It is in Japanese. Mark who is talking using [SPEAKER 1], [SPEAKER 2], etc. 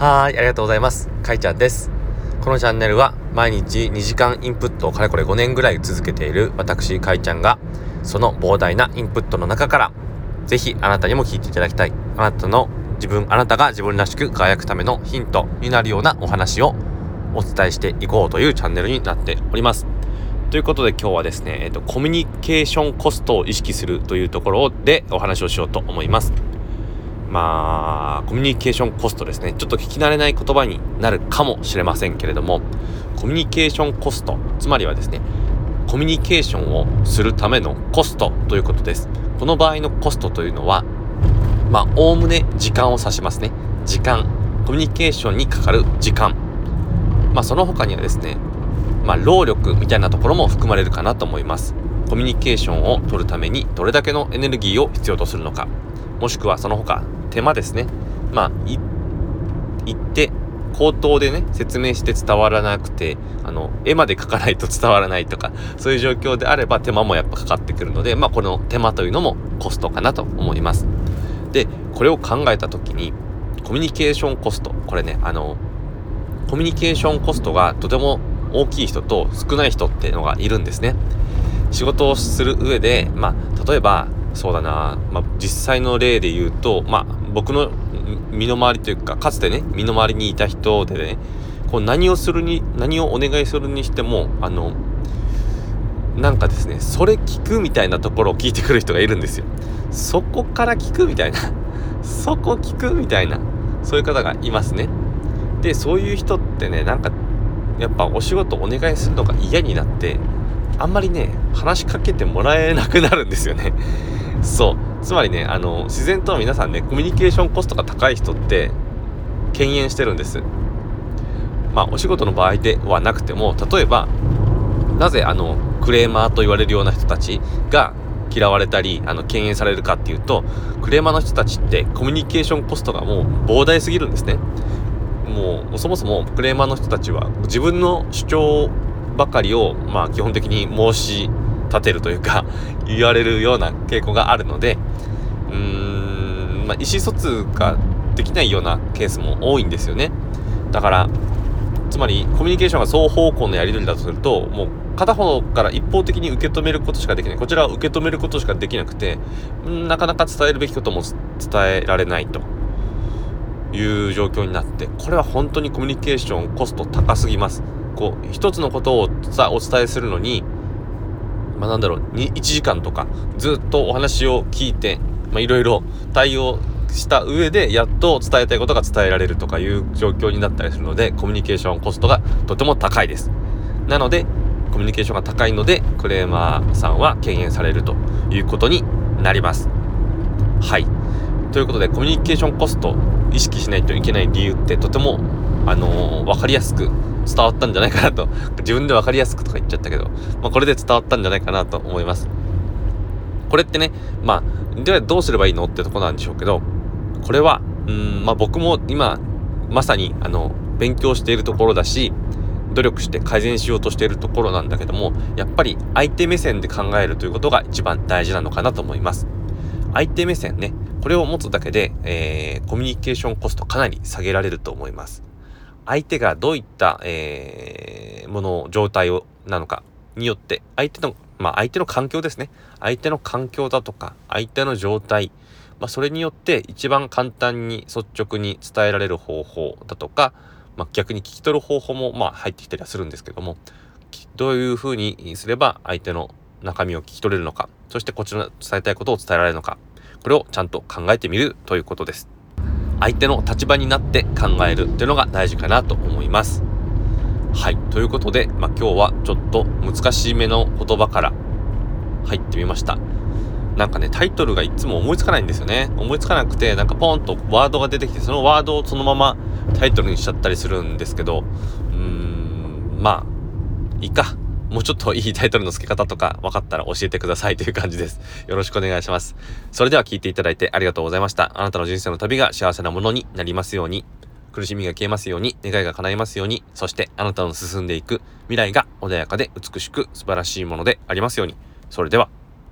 [SPEAKER 1] はい、ありがとうございます。かいちゃんです。このチャンネルは毎日2時間インプットをかれこれ5年ぐらい続けている私かいちゃんがその膨大なインプットの中からぜひあなたにも聞いていただきたいあなたの自分あなたが自分らしく輝くためのヒントになるようなお話をお伝えしていこうというチャンネルになっております。ということで今日はですね、えっと、コミュニケーションコストを意識するというところでお話をしようと思います。まあ、コミュニケーションコストですね。ちょっと聞き慣れない言葉になるかもしれませんけれども、コミュニケーションコスト、つまりはですね、コミュニケーションをするためのコストということです。この場合のコストというのは、まあ、おおむね時間を指しますね。時間。コミュニケーションにかかる時間。まあ、その他にはですね、まあ、労力みたいなところも含まれるかなと思います。コミュニケーションを取るためにどれだけのエネルギーを必要とするのか。もしくはその他、手間ですね。まあ、い、言って、口頭でね、説明して伝わらなくて、あの、絵まで描かないと伝わらないとか、そういう状況であれば手間もやっぱかかってくるので、まあ、この手間というのもコストかなと思います。で、これを考えた時に、コミュニケーションコスト、これね、あの、コミュニケーションコストがとても大きい人と少ない人っていうのがいるんですね。仕事をする上で、まあ、例えば、そうだな、まあ、実際の例で言うと、まあ、僕の身の回りというか、かつてね、身の回りにいた人でね、こう何をするに、何をお願いするにしても、あの、なんかですね、それ聞くみたいなところを聞いてくる人がいるんですよ。そこから聞くみたいな。そこ聞くみたいな。そういう方がいますね。で、そういう人ってね、なんか、やっぱお仕事お願いするのが嫌になって、あんまりね、話しかけてもらえなくなるんですよね。そう。つまりね、あの、自然と皆さんね、コミュニケーションコストが高い人って、敬遠してるんです。まあ、お仕事の場合ではなくても、例えば、なぜあの、クレーマーと言われるような人たちが嫌われたり、あの、敬遠されるかっていうと、クレーマーの人たちってコミュニケーションコストがもう膨大すぎるんですね。もう、そもそもクレーマーの人たちは自分の主張ばかりを、まあ、基本的に申し立てるというか 言われるような傾向があるのでうーん、まあ、意思疎通ができないようなケースも多いんですよね。だからつまりコミュニケーションが双方向のやり取りだとするともう片方から一方的に受け止めることしかできない。こちらは受け止めることしかできなくてんなかなか伝えるべきことも伝えられないと。いう状況になってこれは本当にコミュニケーションコスト高すぎます。こう一つのことをさお伝えするのにまあなんだろう1時間とかずっとお話を聞いてまあいろいろ対応した上でやっと伝えたいことが伝えられるとかいう状況になったりするのでコミュニケーションコストがとても高いです。なのでコミュニケーションが高いのでクレーマーさんは敬遠されるということになります。はい。ということでコミュニケーションコスト意識しないといけない理由ってとてもあのー、分かりやすく伝わったんじゃないかなと。自分で分かりやすくとか言っちゃったけど、まあ、これで伝わったんじゃないかなと思います。これってねまあではどうすればいいのってとこなんでしょうけどこれはうんまあ僕も今まさにあの勉強しているところだし努力して改善しようとしているところなんだけどもやっぱり相手目線で考えるということが一番大事なのかなと思います。相手目線ねこれを持つだけで、えー、コミュニケーションコストかなり下げられると思います。相手がどういった、えー、もの状態をなのかによって相手のまあ相手の環境ですね。相手の環境だとか相手の状態まあ、それによって一番簡単に率直に伝えられる方法だとか、まあ、逆に聞き取る方法もまあ入ってきたりはするんですけどもどういうふうにすれば相手の中身を聞き取れるのかそしてこちらの伝えたいことを伝えられるのかこれをちゃんと考えてみるということです。相手の立場になって考えるというのが大事かなと思いますはいということで、まあ、今日はちょっと難しめの言葉から入ってみましたなんかね、タイトルがいつも思いつかないんですよね。思いつかなくて、なんかポンとワードが出てきて、そのワードをそのままタイトルにしちゃったりするんですけど、うーん、まあ、いいか。もうちょっといいタイトルの付け方とか分かったら教えてくださいという感じです。よろしくお願いします。それでは聞いていただいてありがとうございました。あなたの人生の旅が幸せなものになりますように、苦しみが消えますように、願いが叶いますように、そしてあなたの進んでいく未来が穏やかで美しく素晴らしいものでありますように。それでは。